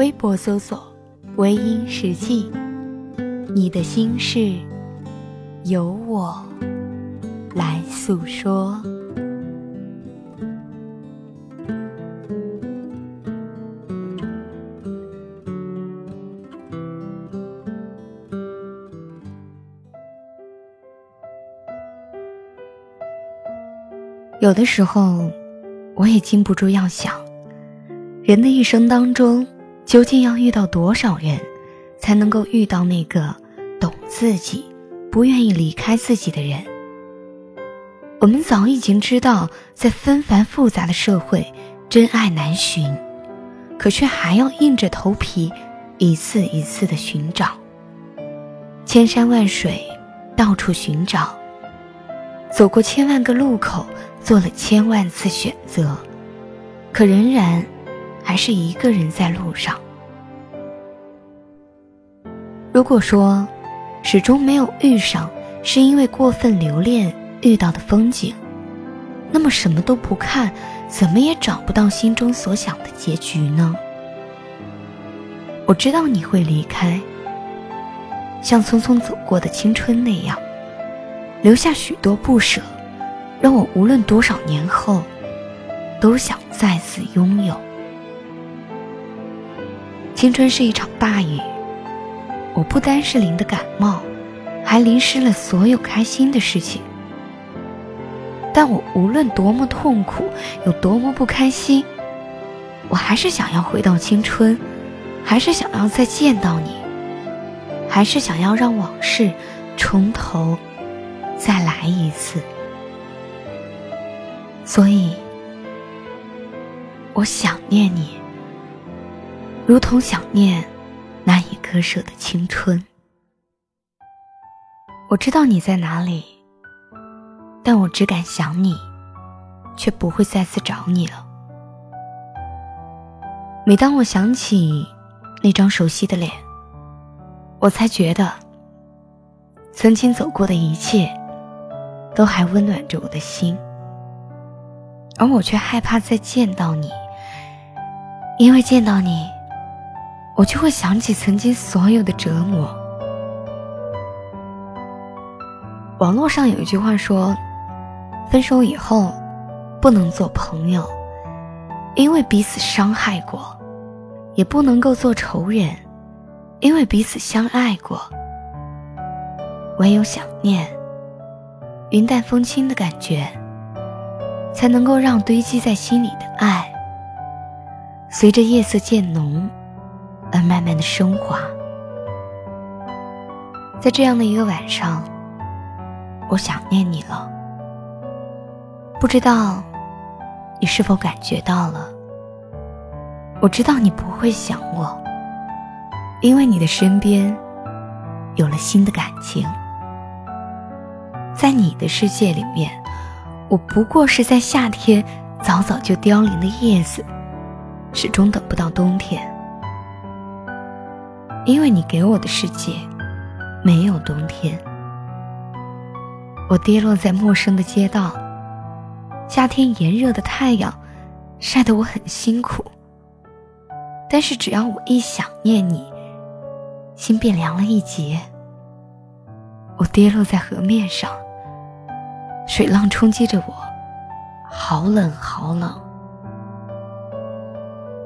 微博搜索“微音时记”。你的心事，由我来诉说。有的时候，我也禁不住要想，人的一生当中，究竟要遇到多少人？才能够遇到那个懂自己、不愿意离开自己的人。我们早已经知道，在纷繁复杂的社会，真爱难寻，可却还要硬着头皮，一次一次的寻找。千山万水，到处寻找，走过千万个路口，做了千万次选择，可仍然还是一个人在路上。如果说，始终没有遇上，是因为过分留恋遇到的风景，那么什么都不看，怎么也找不到心中所想的结局呢？我知道你会离开，像匆匆走过的青春那样，留下许多不舍，让我无论多少年后，都想再次拥有。青春是一场大雨。我不单是淋的感冒，还淋湿了所有开心的事情。但我无论多么痛苦，有多么不开心，我还是想要回到青春，还是想要再见到你，还是想要让往事从头再来一次。所以，我想念你，如同想念。难以割舍的青春，我知道你在哪里，但我只敢想你，却不会再次找你了。每当我想起那张熟悉的脸，我才觉得曾经走过的一切都还温暖着我的心，而我却害怕再见到你，因为见到你。我就会想起曾经所有的折磨。网络上有一句话说：“分手以后，不能做朋友，因为彼此伤害过；也不能够做仇人，因为彼此相爱过。唯有想念，云淡风轻的感觉，才能够让堆积在心里的爱，随着夜色渐浓。”而慢慢的升华，在这样的一个晚上，我想念你了。不知道你是否感觉到了？我知道你不会想我，因为你的身边有了新的感情。在你的世界里面，我不过是在夏天早早就凋零的叶子，始终等不到冬天。因为你给我的世界没有冬天，我跌落在陌生的街道，夏天炎热的太阳晒得我很辛苦。但是只要我一想念你，心便凉了一截。我跌落在河面上，水浪冲击着我，好冷好冷。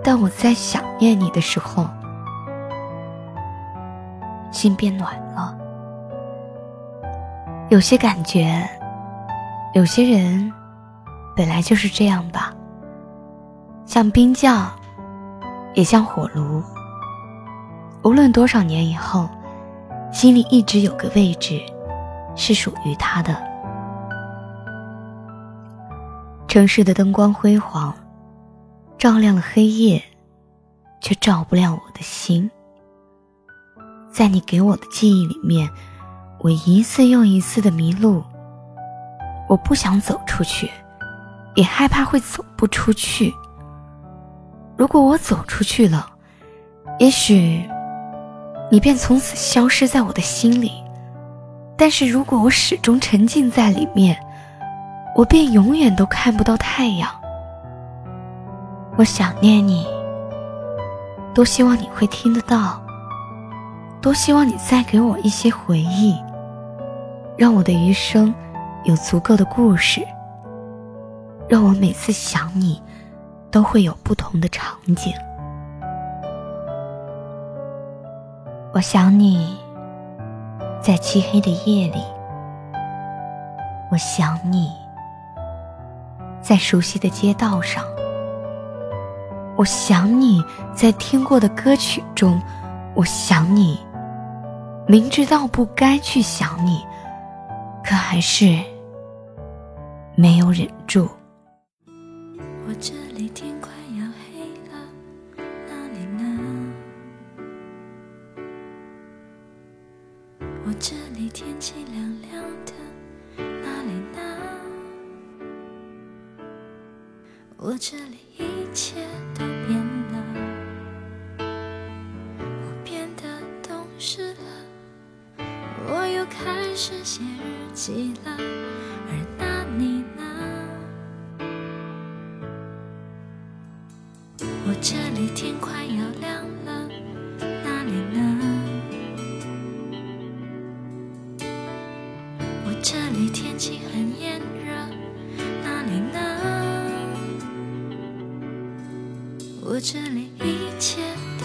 但我在想念你的时候。心变暖了，有些感觉，有些人，本来就是这样吧。像冰窖，也像火炉。无论多少年以后，心里一直有个位置，是属于他的。城市的灯光辉煌，照亮了黑夜，却照不亮我的心。在你给我的记忆里面，我一次又一次的迷路。我不想走出去，也害怕会走不出去。如果我走出去了，也许你便从此消失在我的心里。但是如果我始终沉浸在里面，我便永远都看不到太阳。我想念你，多希望你会听得到。多希望你再给我一些回忆，让我的余生有足够的故事，让我每次想你都会有不同的场景。我想你在漆黑的夜里，我想你在熟悉的街道上，我想你在听过的歌曲中，我想你。明知道不该去想你，可还是没有忍住。我这里天快要黑了，哪里呢？我这里天气凉凉的，哪里呢？我这里一切都变了，我变得懂事了。又开始写日记了，而那你呢？我这里天快要亮了，那里呢？我这里天气很炎热，那里呢？我这里一切都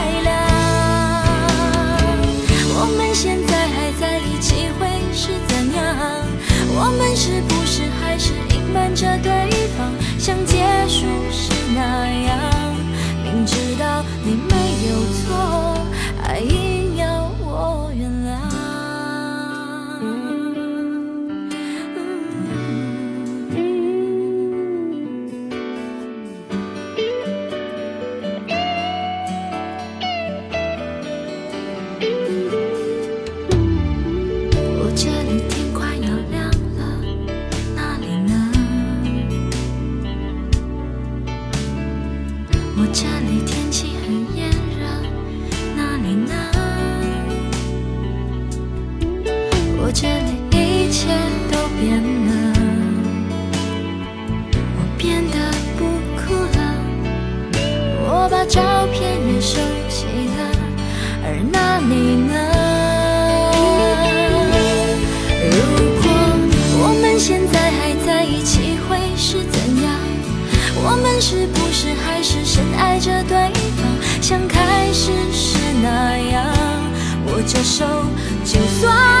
是手，就算